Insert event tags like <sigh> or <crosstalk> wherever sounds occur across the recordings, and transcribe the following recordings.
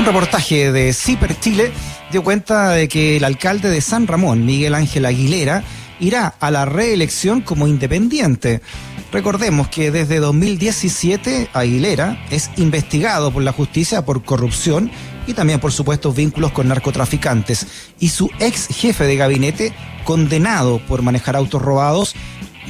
Un reportaje de CIPER Chile dio cuenta de que el alcalde de San Ramón, Miguel Ángel Aguilera, irá a la reelección como independiente. Recordemos que desde 2017 Aguilera es investigado por la justicia por corrupción y también por supuestos vínculos con narcotraficantes y su ex jefe de gabinete condenado por manejar autos robados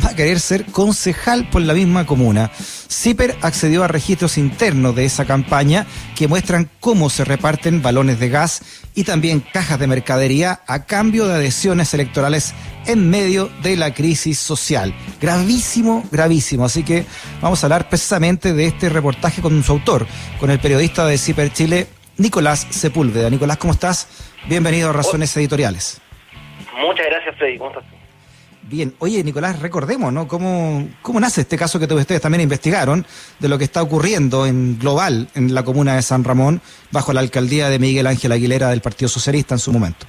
va a querer ser concejal por la misma comuna. CIPER accedió a registros internos de esa campaña que muestran cómo se reparten balones de gas y también cajas de mercadería a cambio de adhesiones electorales en medio de la crisis social. Gravísimo, gravísimo. Así que vamos a hablar precisamente de este reportaje con su autor, con el periodista de CIPER Chile, Nicolás Sepúlveda. Nicolás, ¿cómo estás? Bienvenido a Razones Editoriales. Muchas gracias, Freddy. ¿Cómo estás? Bien, oye Nicolás, recordemos, ¿no? ¿Cómo, ¿Cómo nace este caso que ustedes también investigaron de lo que está ocurriendo en global en la comuna de San Ramón bajo la alcaldía de Miguel Ángel Aguilera del Partido Socialista en su momento?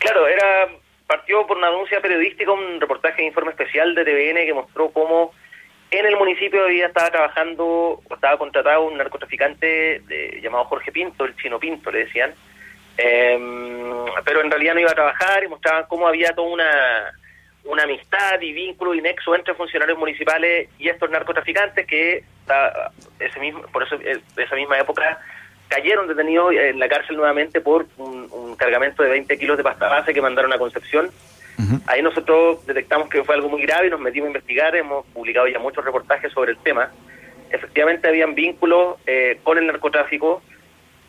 Claro, era partió por una denuncia periodística, un reportaje de informe especial de TVN que mostró cómo en el municipio había estaba trabajando, estaba contratado un narcotraficante llamado Jorge Pinto, el chino Pinto le decían, em, pero en realidad no iba a trabajar y mostraban cómo había toda una una amistad y vínculo y nexo entre funcionarios municipales y estos narcotraficantes que ese mismo, por eso eh, esa misma época cayeron detenidos en la cárcel nuevamente por un, cargamento de 20 kilos de pasta base que mandaron a Concepción. Ahí nosotros detectamos que fue algo muy grave y nos metimos a investigar, hemos publicado ya muchos reportajes sobre el tema. Efectivamente habían vínculos eh, con el narcotráfico,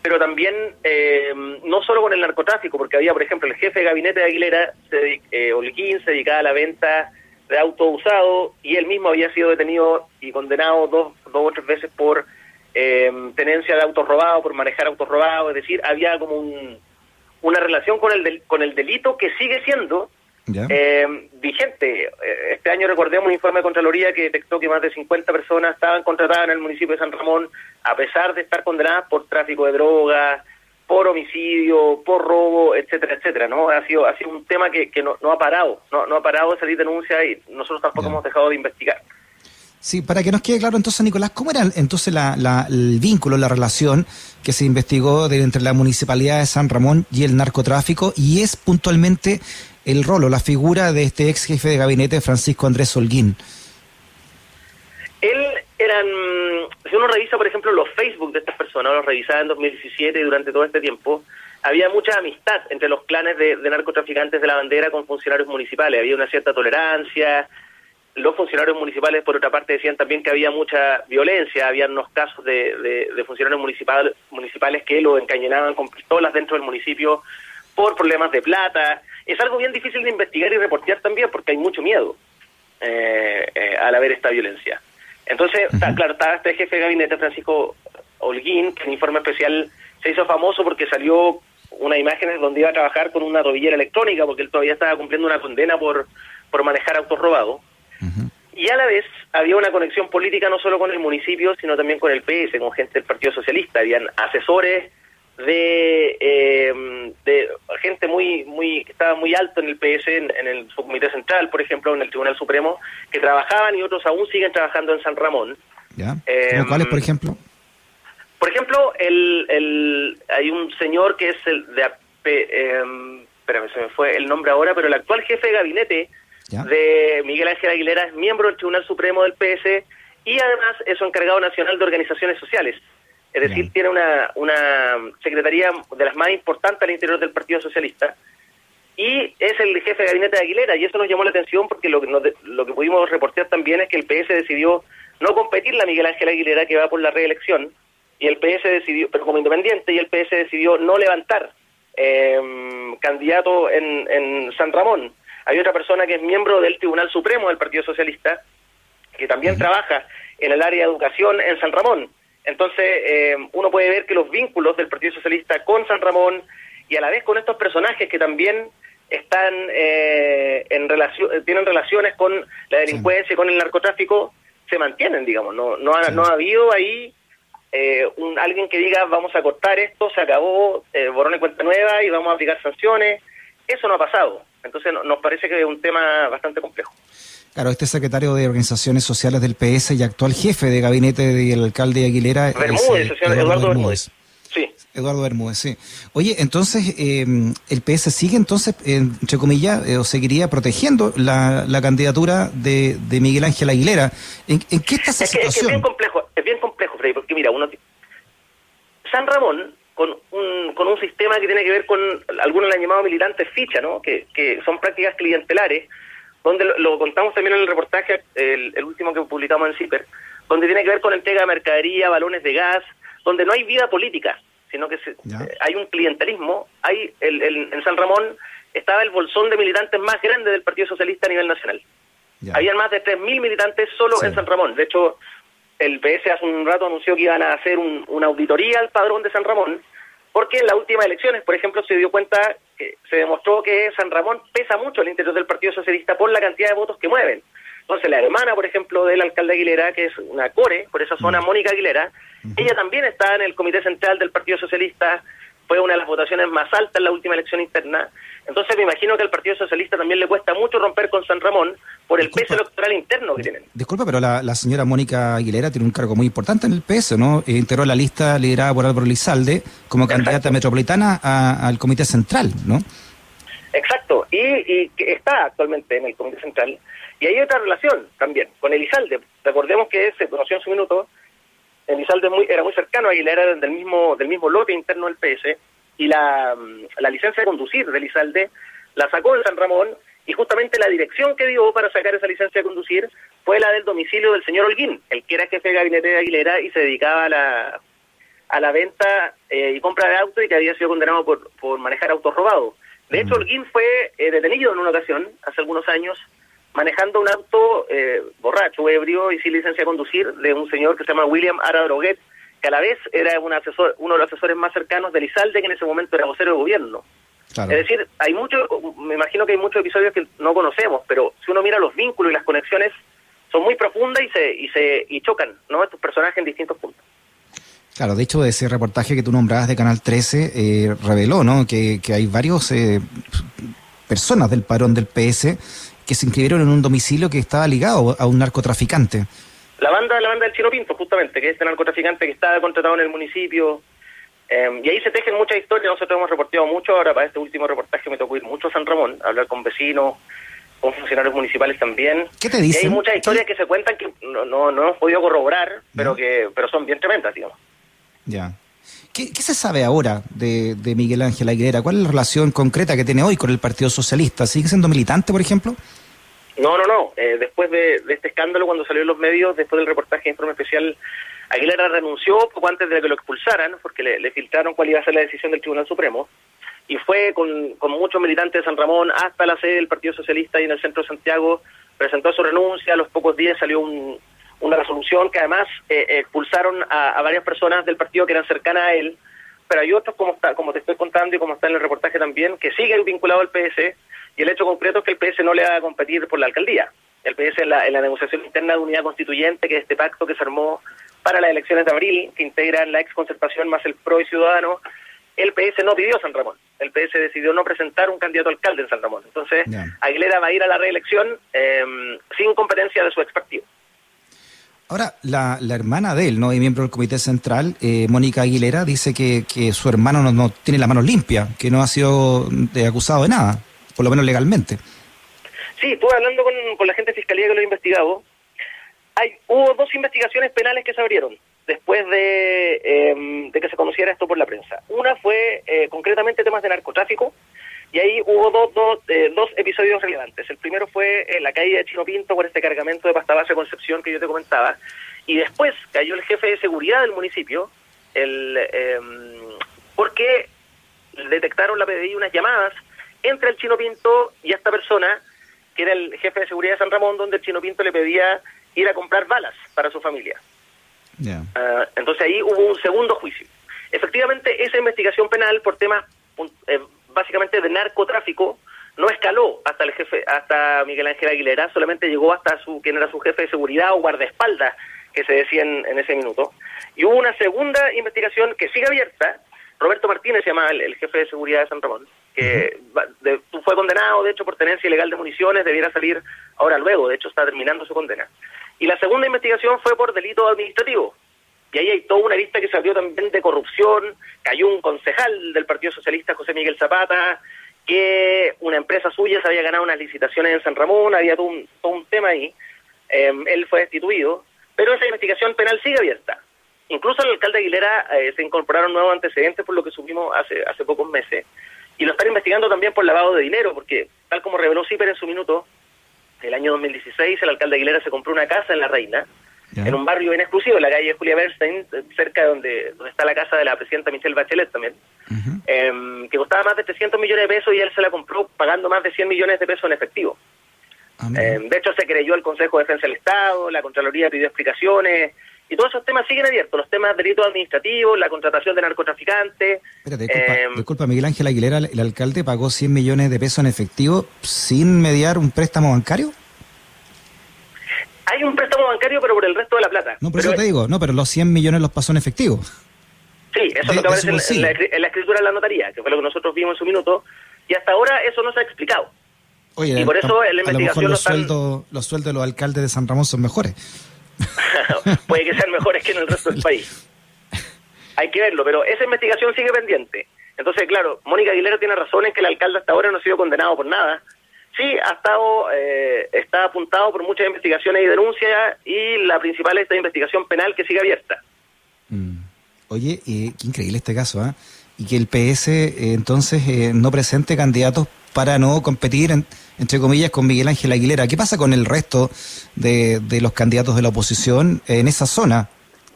pero también eh, no solo con el narcotráfico, porque había, por ejemplo, el jefe de gabinete de Aguilera, se, eh, Olquín, se dedicaba a la venta de autos usados y él mismo había sido detenido y condenado dos, dos o tres veces por eh, tenencia de autos robados, por manejar autos robados, es decir, había como un, una relación con el, con el delito que sigue siendo eh, vigente. Este año recordemos un informe de Contraloría que detectó que más de 50 personas estaban contratadas en el municipio de San Ramón a pesar de estar condenadas por tráfico de drogas, por homicidio, por robo, etcétera, etcétera, ¿no? Ha sido, ha sido un tema que, que no, no ha parado, no, no ha parado de salir denuncia y nosotros tampoco hemos dejado de investigar. Sí, para que nos quede claro entonces, Nicolás, ¿cómo era entonces la, el vínculo, la relación que se investigó entre la Municipalidad de San Ramón y el narcotráfico? Y es puntualmente el rol o la figura de este ex jefe de gabinete, Francisco Andrés Holguín. Él eran, si uno revisa, por ejemplo, los Facebook de estas personas, los revisaba en 2017 y durante todo este tiempo, había mucha amistad entre los clanes de, narcotraficantes de la bandera con funcionarios municipales, había una cierta tolerancia, los funcionarios municipales, por otra parte, decían también que había mucha violencia, había unos casos de, de, funcionarios municipal, municipales que lo encañonaban con pistolas dentro del municipio por problemas de plata. Es algo bien difícil de investigar y reportear también porque hay mucho miedo eh, eh, al haber esta violencia. Entonces, claro, estaba este jefe de gabinete, Francisco Holguín, que en informe especial se hizo famoso porque salió una imagen donde iba a trabajar con una tobillera electrónica porque él todavía estaba cumpliendo una condena por, por manejar autos robados. Y a la vez había una conexión política no solo con el municipio, sino también con el PS, con gente del Partido Socialista. Habían asesores de, eh, de gente muy muy que estaba muy alto en el PS, en, el subcomité central, por ejemplo, en el Tribunal Supremo, que trabajaban y otros aún siguen trabajando en San Ramón. ¿Ya? Eh, ¿Cuáles, por ejemplo? Por ejemplo, el, el, hay un señor que es el de... Eh, espérame, se me fue el nombre ahora, pero el actual jefe de gabinete de Miguel Ángel Aguilera es miembro del Tribunal Supremo del PS y además es encargado nacional de organizaciones sociales. Es decir, tiene una, una secretaría de las más importantes al interior del Partido Socialista y es el jefe de gabinete de Aguilera y eso nos llamó la atención porque lo que, lo que pudimos reportear también es que el PS decidió no competir la Miguel Ángel Aguilera que va por la reelección y el PS decidió, pero como independiente, y el PS decidió no levantar eh, candidato en, en San Ramón. Hay otra persona que es miembro del Tribunal Supremo del Partido Socialista, que también trabaja en el área de educación en San Ramón. Entonces, eh, uno puede ver que los vínculos del Partido Socialista con San Ramón y a la vez con estos personajes que también están eh, en relación, tienen relaciones con la delincuencia y con el narcotráfico, se mantienen, digamos. No, no, ha, no ha habido ahí eh, un, alguien que diga vamos a cortar esto, se acabó, borrón y cuenta nueva y vamos a aplicar sanciones. Eso no ha pasado. Entonces nos parece que es un tema bastante complejo. Claro, este secretario de Organizaciones Sociales del PS y actual jefe de gabinete del alcalde Aguilera. Bermúdez, Eduardo, Bermúdez. Sí. Eduardo Bermúdez, sí. Oye, entonces, em, ¿el PS sigue entonces, entre comillas, eh, o seguiría protegiendo la, candidatura de, Miguel Ángel Aguilera? ¿En, qué está esa situación? es, bien complejo, es bien complejo, Freddy, porque mira, uno... San Ramón, con un, con un sistema que tiene que ver con, algunos le han llamado militantes ficha, ¿no? Que, que son prácticas clientelares, donde lo, contamos también en el reportaje, el, el último que publicamos en CIPER, donde tiene que ver con entrega de mercadería, balones de gas, donde no hay vida política, sino que eh, hay un clientelismo. Hay el, en San Ramón estaba el bolsón de militantes más grande del Partido Socialista a nivel nacional. Habían más de 3.000 militantes solo en San Ramón. De hecho, el PS hace un rato anunció que iban a hacer una auditoría al padrón de San Ramón, porque en las últimas elecciones, por ejemplo, se dio cuenta, que se demostró que San Ramón pesa mucho al interior del Partido Socialista por la cantidad de votos que mueven. Entonces, la hermana, por ejemplo, del alcalde Aguilera, que es una core por esa zona, mm. Mónica Aguilera, ella también está en el Comité Central del Partido Socialista, fue una de las votaciones más altas en la última elección interna. Entonces, me imagino que al Partido Socialista también le cuesta mucho romper con San Ramón por el peso electoral interno que tienen. Disculpa, pero la, señora Mónica Aguilera tiene un cargo muy importante en el PS, ¿no? Eh, integró la lista liderada por Álvaro Lizalde como candidata metropolitana al Comité Central, ¿no? Exacto, y, y está actualmente en el Comité Central. Y hay otra relación también con Elizalde. Recordemos que se conoció en su minuto. Elizalde muy, era muy cercano a Aguilera, era del mismo, del mismo lote interno del PS. Y la, mm, la licencia de conducir de Elizalde la sacó en San Ramón. Y justamente la dirección que dio para sacar esa licencia de conducir fue la del domicilio del señor Holguín, el que era jefe de gabinete de Aguilera y se dedicaba a la, a la venta eh, y compra de autos y que había sido condenado por, por manejar autos robados. De hecho, Holguín fue eh, detenido en una ocasión, hace algunos años, manejando un auto eh, borracho, ebrio y sin licencia de conducir de un señor que se llama William Ara Droguet, que a la vez era un asesor, uno de los asesores más cercanos de Lizalde, que en ese momento era vocero de gobierno. Es decir, hay mucho, me imagino que hay muchos episodios que no conocemos, pero si uno mira los vínculos y las conexiones, son muy profundas y se, y se y chocan, ¿no? Estos personajes en distintos puntos. Claro, de hecho, ese reportaje que tú nombrabas de Canal 13 eh, reveló, ¿no? Que, que hay varios eh, personas del parón del PS que se inscribieron en un domicilio que estaba ligado a un narcotraficante. La banda, la banda del Chino Pinto, justamente, que es este narcotraficante que estaba contratado en el municipio. Em, y ahí se tejen muchas historias, nosotros hemos reportado mucho, ahora para este último reportaje me tocó ir mucho a San Ramón, a hablar con vecinos, con funcionarios municipales también. ¿Qué te dicen? Y hay muchas historias que se cuentan que no, no, no hemos podido corroborar, pero que pero son bien tremendas, digamos. Ya. ¿Qué, se sabe ahora de, Miguel Ángel Aguilera? ¿Cuál es la relación concreta que tiene hoy con el Partido Socialista? ¿Sigue siendo militante, por ejemplo? No, no, no. Eh, después de, este escándalo, cuando salió en los medios, después del reportaje de informe especial, Aguilera renunció poco antes de que lo expulsaran, porque le, filtraron cuál iba a ser la decisión del Tribunal Supremo, y fue con, con muchos militantes de San Ramón hasta la sede del Partido Socialista y en el centro de Santiago, presentó su renuncia, a los pocos días salió un, una resolución que además eh, expulsaron a, varias personas del partido que eran cercanas a él, pero hay otros, como, está, como te estoy contando y como está en el reportaje también, que siguen vinculados al PS, y el hecho concreto es que el PS no le va a competir por la alcaldía. El PS en la, en la negociación interna de unidad constituyente, que es este pacto que se armó para las elecciones de abril, que integran la ex concertación más el PRO y Ciudadano, el PS no pidió San Ramón. El PS decidió no presentar un candidato alcalde en San Ramón. Entonces, Aguilera va a ir a la reelección em, sin competencia de su ex partido. Ahora, la, la, hermana de él, ¿no? Y miembro del Comité Central, eh, Mónica Aguilera, dice que, que su hermano no, no, tiene la mano limpia, que no ha sido acusado de nada, por lo menos legalmente. Sí, estuve hablando con, con la gente de Fiscalía que lo ha investigado. Hay, hubo dos investigaciones penales que se abrieron después de, em, de que se conociera esto por la prensa. Una fue eh, concretamente temas de narcotráfico, y ahí hubo dos, dos, eh, dos episodios relevantes. El primero fue eh, la caída de Chino Pinto por este cargamento de pasta base Concepción que yo te comentaba. Y después cayó el jefe de seguridad del municipio, el, em, porque detectaron la PDI unas llamadas entre el Chino Pinto y esta persona, que era el jefe de seguridad de San Ramón, donde el Chino Pinto le pedía ir a comprar balas para su familia. Ah, entonces ahí hubo un segundo juicio. Efectivamente, esa investigación penal por temas eh, básicamente de narcotráfico, no escaló hasta el jefe, hasta Miguel Ángel Aguilera, solamente llegó hasta su quien era su jefe de seguridad o guardaespaldas, que se decía en, ese minuto. Y hubo una segunda investigación que sigue abierta. Roberto Martínez se llama el, jefe de seguridad de San Ramón, que fue condenado, de hecho, por tenencia ilegal de municiones, debiera salir ahora luego, de hecho está terminando su condena. Y la segunda investigación fue por delito administrativo. Y ahí hay toda una lista que se abrió también de corrupción, cayó un concejal del Partido Socialista, José Miguel Zapata, que una empresa suya se había ganado unas licitaciones en San Ramón, había todo un, todo un tema ahí, em, él fue destituido, pero esa investigación penal sigue abierta. Incluso al alcalde Aguilera eh, se incorporaron nuevos antecedentes por lo que supimos hace, hace pocos meses, y lo están investigando también por lavado de dinero, porque tal como reveló Ciper en su minuto, el año 2016 el alcalde Aguilera se compró una casa en La Reina, en un barrio bien exclusivo, en la calle Julia Bernstein, cerca de donde, donde está la casa de la presidenta Michelle Bachelet también, em, que costaba más de 300 millones de pesos y él se la compró pagando más de 100 millones de pesos en efectivo. Ah, em, de hecho, se creyó el Consejo de Defensa del Estado, la Contraloría pidió explicaciones, y todos esos temas siguen abiertos, los temas de delitos administrativos, la contratación de narcotraficantes. Em, disculpa, Miguel Ángel Aguilera, el alcalde pagó 100 millones de pesos en efectivo sin mediar un préstamo bancario. Hay un préstamo bancario, pero por el resto de la plata. No, por eso te digo, no, pero los 100 millones los pasó en efectivo. Sí, eso es lo que aparece en, la, escritura de la notaría, que fue lo que nosotros vimos en su minuto, y hasta ahora eso no se ha explicado. Oye, y por eso la investigación los, sueldos, los sueldos de los alcaldes de San Ramón son mejores. <laughs> Puede que sean mejores que en el resto del país. Hay que verlo, pero esa investigación sigue pendiente. Entonces, claro, Mónica Aguilera tiene razón en que el alcalde hasta ahora no ha sido condenado por nada, Sí, ha estado, eh, está apuntado por muchas investigaciones y denuncias y la principal es esta investigación penal que sigue abierta. Mm. Oye, qué increíble este caso, ¿ah? Y que el PS eh, entonces eh, no presente candidatos para no competir, entre comillas, con Miguel Ángel Aguilera. ¿Qué pasa con el resto de, de los candidatos de la oposición en esa zona?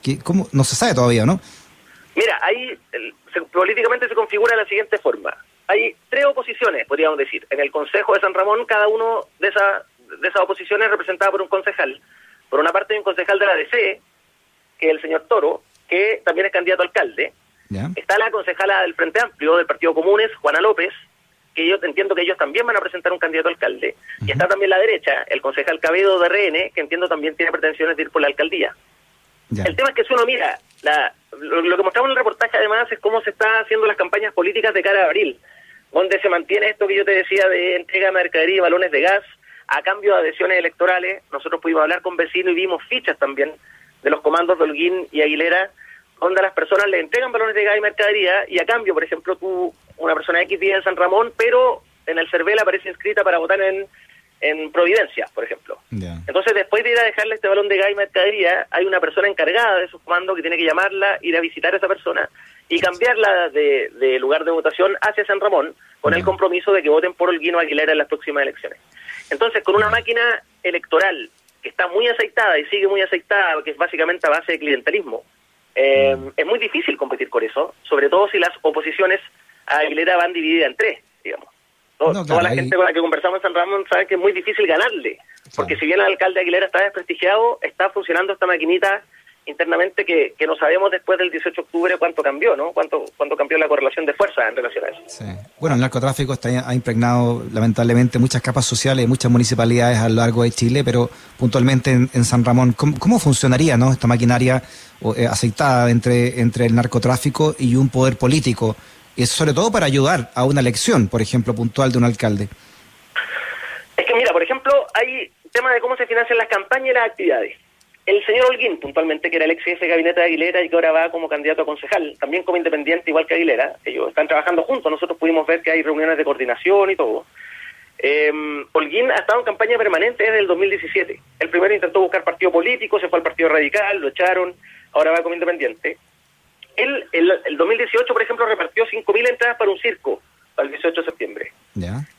que cómo, No se sabe todavía, ¿no? Mira, ahí políticamente se configura de la siguiente forma hay tres oposiciones, podríamos decir. En el Consejo de San Ramón, cada uno de, esas de esas oposiciones es representado por un concejal. Por una parte hay un concejal de la DC, que es el señor Toro, que también es candidato a alcalde. Está la concejala del Frente Amplio, del Partido Comunes, Juana López, que yo entiendo que ellos también van a presentar un candidato a alcalde. Y está también la derecha, el concejal Cabedo de RN, que entiendo también tiene pretensiones de ir por la alcaldía. El tema es que si uno mira, la, lo, lo, que mostramos en el reportaje además es cómo se están haciendo las campañas políticas de cara a abril donde se mantiene esto que yo te decía de entrega de mercadería y balones de gas a cambio de adhesiones electorales. Nosotros pudimos hablar con vecinos y vimos fichas también de los comandos de Holguín y Aguilera, donde las personas le entregan balones de gas y mercadería y a cambio, por ejemplo, tú, una persona X vive en San Ramón, pero en el CERVEL aparece inscrita para votar en, en Providencia, por ejemplo. Entonces, después de ir a dejarle este balón de gas y mercadería, hay una persona encargada de esos comandos que tiene que llamarla, ir a visitar a esa persona y cambiarla de, lugar de votación hacia San Ramón con el compromiso de que voten por Olguino Aguilera en las próximas elecciones. Entonces, con una máquina electoral que está muy aceitada y sigue muy aceitada, que es básicamente a base de clientelismo, eh, es muy difícil competir con eso, sobre todo si las oposiciones a Aguilera van divididas en tres, digamos. Toda la gente con la que conversamos en San Ramón sabe que es muy difícil ganarle, porque si bien el alcalde Aguilera está desprestigiado, está funcionando esta maquinita internamente que, que no sabemos después del 18 de octubre cuánto cambió, ¿no? Cuánto, cuánto cambió la correlación de fuerza en relación a eso. Sí. Bueno, el narcotráfico está, ha impregnado lamentablemente muchas capas sociales, muchas municipalidades a lo largo de Chile, pero puntualmente en, San Ramón, ¿cómo, funcionaría ¿no? esta maquinaria eh, aceitada entre, entre el narcotráfico y un poder político? Y sobre todo para ayudar a una elección, por ejemplo, puntual de un alcalde. Es que mira, por ejemplo, hay temas de cómo se financian las campañas y las actividades. El señor Holguín, puntualmente, que era el ex jefe de gabinete de Aguilera y que ahora va como candidato a concejal, también como independiente, igual que Aguilera, ellos están trabajando juntos, nosotros pudimos ver que hay reuniones de coordinación y todo. Eh, Holguín ha estado en campaña permanente desde el 2017. El primero intentó buscar partido político, se fue al Partido Radical, lo echaron, ahora va como independiente. Él, el, el 2018, por ejemplo, repartió 5.000 entradas para un circo, para el 18 de septiembre.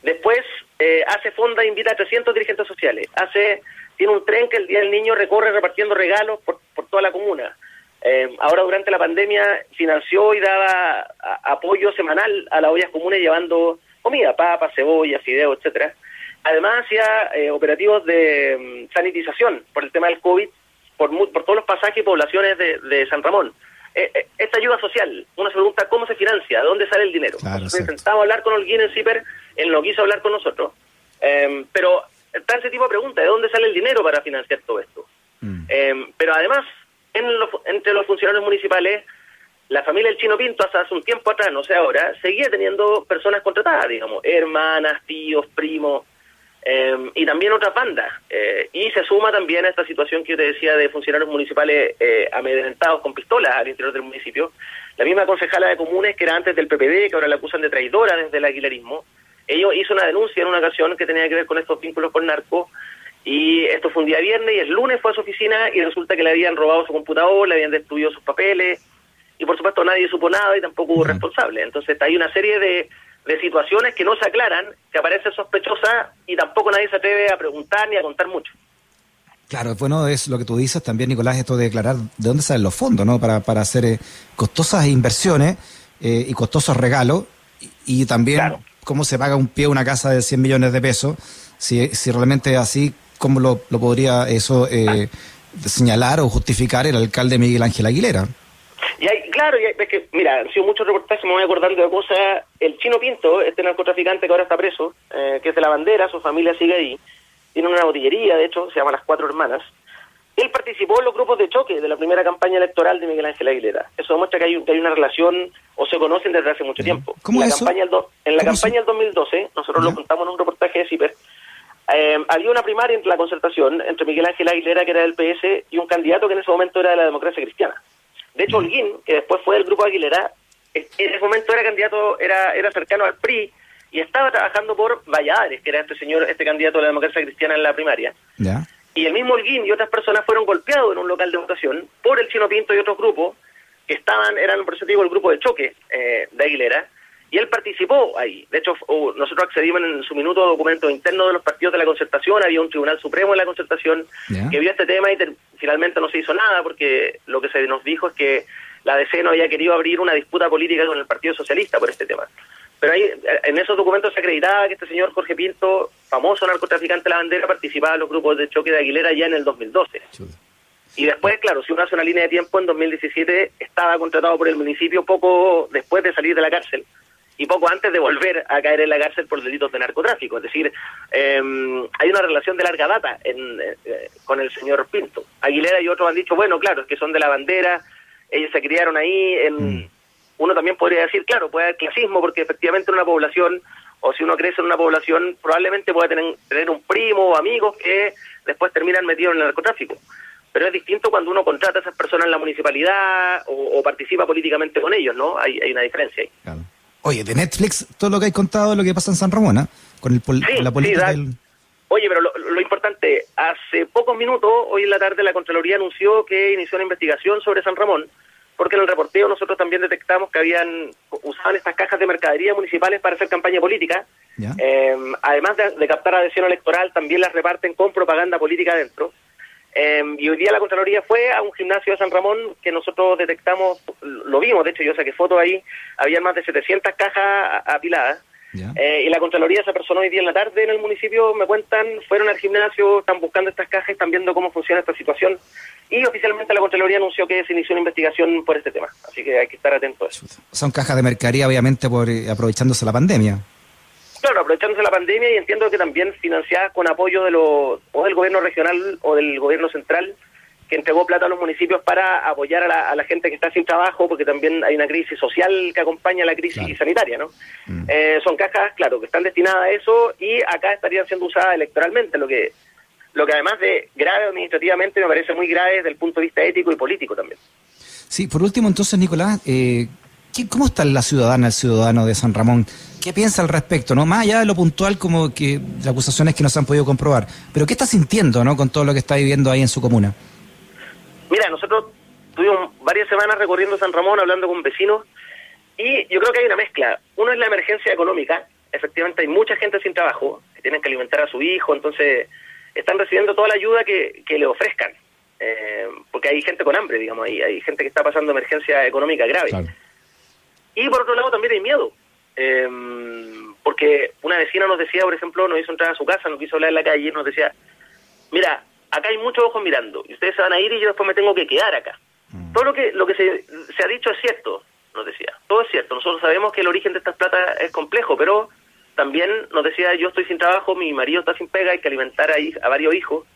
Después eh, hace fonda, invita a 300 dirigentes sociales. Hace tiene un tren que el Día del Niño recorre repartiendo regalos por, por toda la comuna. Eh, ahora durante la pandemia financió y daba apoyo semanal a las ollas comunes llevando comida, papas, cebolla, fideos, etcétera. Además hacía eh, operativos de mm, sanitización por el tema del COVID por, por todos los pasajes y poblaciones de, San Ramón. Eh, esta ayuda social, uno se pregunta cómo se financia, de dónde sale el dinero. Claro, Intentamos hablar con Holguín en CIPER, él no quiso hablar con nosotros, pero está ese tipo de preguntas, ¿de dónde sale el dinero para financiar todo esto? Mm. Em, pero además, entre los funcionarios municipales, la familia del Chino Pinto hasta hace un tiempo atrás, no sé ahora, seguía teniendo personas contratadas, digamos, hermanas, tíos, primos. Eh, y también otras bandas. Eh, y se suma también a esta situación que yo te decía de funcionarios municipales eh, amedrentados con pistolas al interior del municipio. La misma concejala de comunes, que era antes del PPD, que ahora la acusan de traidora desde el aguilarismo, ellos hizo una denuncia en una ocasión que tenía que ver con estos vínculos con narco. Y esto fue un día viernes y el lunes fue a su oficina y resulta que le habían robado su computador, le habían destruido sus papeles y por supuesto nadie supo nada y tampoco hubo responsable. Entonces hay una serie de de situaciones que no se aclaran, que aparecen sospechosas y tampoco nadie se atreve a preguntar ni a contar mucho. Claro, bueno, es lo que tú dices también, Nicolás, esto de declarar de dónde salen los fondos, ¿no? Para, para hacer eh, costosas inversiones eh, y costosos regalos y, también cómo se paga un pie una casa de 100 millones de pesos, si, si realmente así, ¿cómo lo, lo podría eso eh, señalar o justificar el alcalde Miguel Ángel Aguilera? Y hay, claro, y es que, mira, han sido muchos reportajes, me voy acordando de cosas. El chino Pinto, este narcotraficante que ahora está preso, eh, que es de la bandera, su familia sigue ahí, tiene una botillería, de hecho, se llama Las Cuatro Hermanas. Él participó en los grupos de choque de la primera campaña electoral de Miguel Ángel Aguilera. Eso demuestra que hay, que hay una relación o se conocen desde hace mucho tiempo. ¿Cómo la campaña, en la campaña del 2012, nosotros lo contamos en un reportaje de CIPER, eh, había una primaria entre la concertación entre Miguel Ángel Aguilera, que era del PS, y un candidato que en ese momento era de la democracia cristiana. De hecho, Holguín, que después fue del grupo Aguilera, en ese momento era candidato, era, era cercano al PRI y estaba trabajando por Valladares, que era este señor, este candidato de la democracia cristiana en la primaria. Y el mismo Holguín y otras personas fueron golpeados en un local de votación por el Chino Pinto y otros grupos que estaban, eran, por eso digo, el grupo de choque eh, de Aguilera, y él participó ahí. De hecho, nosotros accedimos en su minuto a documentos internos de los partidos de la concertación, había un tribunal supremo en la concertación que vio este tema y finalmente no se hizo nada porque lo que se nos dijo es que la DC no había querido abrir una disputa política con el Partido Socialista por este tema. Pero ahí, en esos documentos se acreditaba que este señor Jorge Pinto, famoso narcotraficante de la bandera, participaba en los grupos de choque de Aguilera ya en el 2012. Y después, claro, si uno hace una línea de tiempo, en 2017 estaba contratado por el municipio poco después de salir de la cárcel y poco antes de volver a caer en la cárcel por delitos de narcotráfico. Es decir, em, hay una relación de larga data en, eh, con el señor Pinto. Aguilera y otros han dicho, bueno, claro, es que son de la bandera, ellos se criaron ahí. En, mm. Uno también podría decir, claro, puede haber clasismo, porque efectivamente en una población, o si uno crece en una población, probablemente pueda tener, tener un primo o amigos que después terminan metidos en el narcotráfico. Pero es distinto cuando uno contrata a esas personas en la municipalidad o, participa políticamente con ellos, ¿no? Hay, hay una diferencia ahí. Claro. Oye, de Netflix, todo lo que hay contado de lo que pasa en San Ramón, ¿eh? con, el la política del... Oye, pero lo, importante, hace pocos minutos, hoy en la tarde, la Contraloría anunció que inició una investigación sobre San Ramón, porque en el reporteo nosotros también detectamos que habían usaban estas cajas de mercadería municipales para hacer campaña política. Eh, además de, de, captar adhesión electoral, también las reparten con propaganda política dentro. Em, y hoy día la Contraloría fue a un gimnasio de San Ramón que nosotros detectamos, lo vimos, de hecho yo saqué fotos ahí, había más de 700 cajas apiladas. Eh, y la Contraloría se personó hoy día en la tarde en el municipio, me cuentan, fueron al gimnasio, están buscando estas cajas, están viendo cómo funciona esta situación. Y oficialmente la Contraloría anunció que se inició una investigación por este tema. Así que hay que estar atentos a eso. Son cajas de mercadería, obviamente, por eh, aprovechándose la pandemia. Claro, aprovechándose la pandemia y entiendo que también financiadas con apoyo de los, o del gobierno regional o del gobierno central, que entregó plata a los municipios para apoyar a la, gente que está sin trabajo, porque también hay una crisis social que acompaña a la crisis sanitaria, ¿no? Mm. Eh, son cajas, claro, que están destinadas a eso y acá estarían siendo usadas electoralmente, lo que lo que además de grave administrativamente me parece muy grave desde el punto de vista ético y político también. Sí, por último entonces, Nicolás, eh, ¿cómo está la ciudadana, el ciudadano de San Ramón? ¿Qué piensa al respecto? ¿no? Más allá de lo puntual, como que las acusaciones que no se han podido comprobar. Pero ¿qué está sintiendo ¿no? con todo lo que está viviendo ahí en su comuna? Mira, nosotros tuvimos varias semanas recorriendo San Ramón, hablando con vecinos, y yo creo que hay una mezcla. Uno es la emergencia económica. Efectivamente, hay mucha gente sin trabajo, que tienen que alimentar a su hijo, entonces están recibiendo toda la ayuda que, le ofrezcan. Eh, porque hay gente con hambre, digamos, ahí hay gente que está pasando emergencia económica grave. Y por otro lado también hay miedo. Eh, porque una vecina nos decía, por ejemplo, nos hizo entrar a su casa, nos quiso hablar en la calle, nos decía, mira, acá hay muchos ojos mirando, y ustedes se van a ir y yo después me tengo que quedar acá. Mm. Todo lo que, lo que se, se ha dicho es cierto, nos decía, todo es cierto. Nosotros sabemos que el origen de estas plata es complejo, pero también nos decía, yo estoy sin trabajo, mi marido está sin pega, hay que alimentar a, a varios hijos,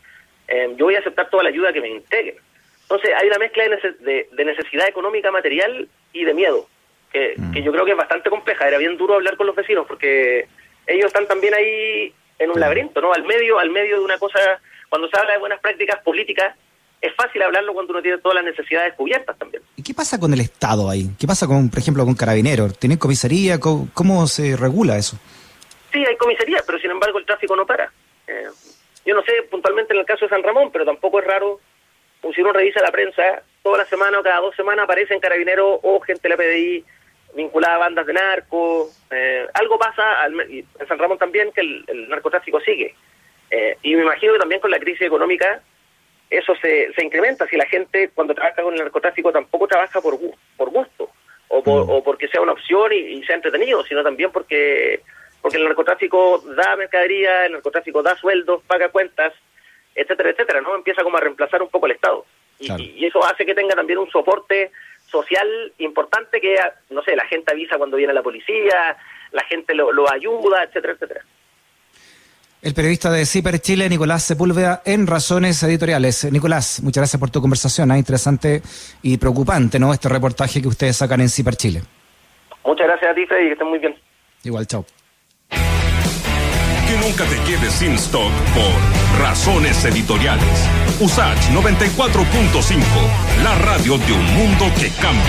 em, yo voy a aceptar toda la ayuda que me integren. Entonces hay una mezcla de, de necesidad económica, material y de miedo. Mm. que, yo creo que es bastante compleja. Era bien duro hablar con los vecinos porque ellos están también ahí en un laberinto, ¿no? Al medio, al medio de una cosa, cuando se habla de buenas prácticas políticas, es fácil hablarlo cuando uno tiene todas las necesidades cubiertas también. ¿Y qué pasa con el Estado ahí? ¿Qué pasa, con, por ejemplo, con Carabineros? ¿Tienen comisaría? ¿Cómo, se regula eso? Sí, hay comisaría, pero sin embargo el tráfico no para. Eh, yo no sé puntualmente en el caso de San Ramón, pero tampoco es raro, si uno revisa la prensa, toda la semana o cada dos semanas aparecen carabineros o gente de la PDI vinculada a bandas de narco. Eh, algo pasa en San Ramón también que el, narcotráfico sigue. Eh, y me imagino que también con la crisis económica eso se, se incrementa. Si la gente cuando trabaja con el narcotráfico tampoco trabaja por, por gusto o, por, mm. o porque sea una opción y, y sea entretenido, sino también porque porque el narcotráfico da mercadería, el narcotráfico da sueldos, paga cuentas, etcétera, etcétera, ¿no? Empieza como a reemplazar un poco el Estado. Y, eso hace que tenga también un soporte social importante que, no sé, la gente avisa cuando viene la policía, la gente lo, ayuda, etcétera, etcétera. El periodista de CIPER Chile, Nicolás Sepúlveda, en Razones Editoriales. Nicolás, muchas gracias por tu conversación, ¿eh? interesante y preocupante, ¿no? Este reportaje que ustedes sacan en CIPER Chile. Muchas gracias a ti, Freddy, que estén muy bien. Igual, chao. Que nunca te quedes sin stock por razones editoriales. USACH 94.5, la radio de un mundo que cambia.